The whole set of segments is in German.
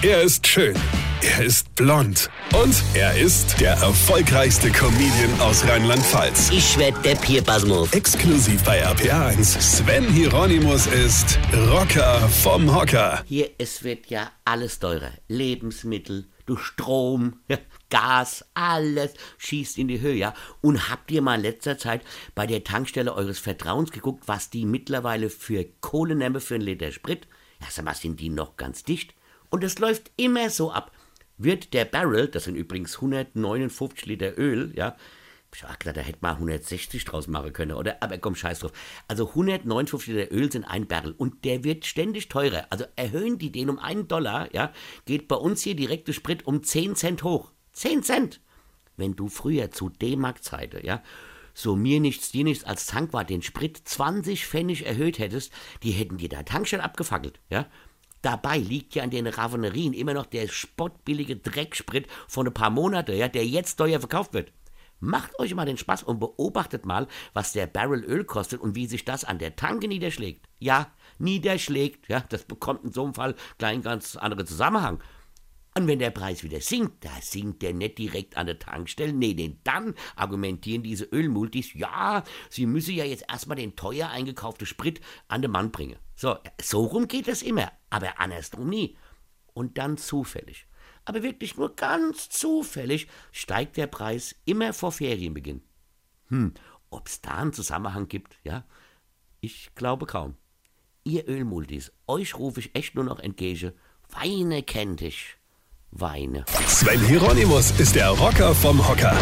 Er ist schön. Er ist blond. Und er ist der erfolgreichste Comedian aus Rheinland-Pfalz. Ich werd der Pierpasmus. Exklusiv bei RPA1. Sven Hieronymus ist Rocker vom Hocker. Hier, es wird ja alles teurer. Lebensmittel, du Strom, Gas, alles schießt in die Höhe, ja. Und habt ihr mal in letzter Zeit bei der Tankstelle eures Vertrauens geguckt, was die mittlerweile für Kohle nehmen für einen Liter Sprit? Ja, sag mal, sind die noch ganz dicht? Und es läuft immer so ab. Wird der Barrel, das sind übrigens 159 Liter Öl, ja, ich hab gedacht, da hätte man 160 draus machen können, oder? Aber komm, scheiß drauf. Also 159 Liter Öl sind ein Barrel und der wird ständig teurer. Also erhöhen die den um einen Dollar, ja, geht bei uns hier direkte Sprit um 10 Cent hoch. 10 Cent! Wenn du früher zu D-Mark-Zeiten, ja, so mir nichts, dir nichts als Tankwart den Sprit 20 Pfennig erhöht hättest, die hätten dir da Tankstelle abgefackelt, ja. Dabei liegt ja an den Raffinerien immer noch der spottbillige Drecksprit von ein paar Monaten, ja, der jetzt teuer verkauft wird. Macht euch mal den Spaß und beobachtet mal, was der Barrel Öl kostet und wie sich das an der Tanke niederschlägt. Ja, niederschlägt, ja, das bekommt in so einem Fall gleich einen ganz anderen Zusammenhang. Und wenn der Preis wieder sinkt, da sinkt der nicht direkt an der Tankstelle. Nee, denn dann argumentieren diese Ölmultis, ja, sie müsse ja jetzt erstmal den teuer eingekauften Sprit an den Mann bringen. So, so rum geht es immer, aber andersrum nie. Und dann zufällig, aber wirklich nur ganz zufällig, steigt der Preis immer vor Ferienbeginn. Hm, ob's da einen Zusammenhang gibt, ja? Ich glaube kaum. Ihr Ölmultis, euch rufe ich echt nur noch entgegen. Weine kennt ich. Weine. Sven Hieronymus ist der Rocker vom Hocker.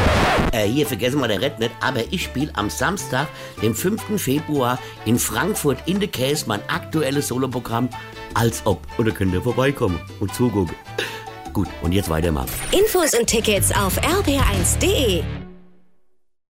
Äh, hier vergessen wir der Red nicht, aber ich spiele am Samstag, dem 5. Februar, in Frankfurt in the Case mein aktuelles Soloprogramm als ob. Oder könnt ihr vorbeikommen und zugucken. Gut, und jetzt weitermachen. Infos und Tickets auf rb1.de.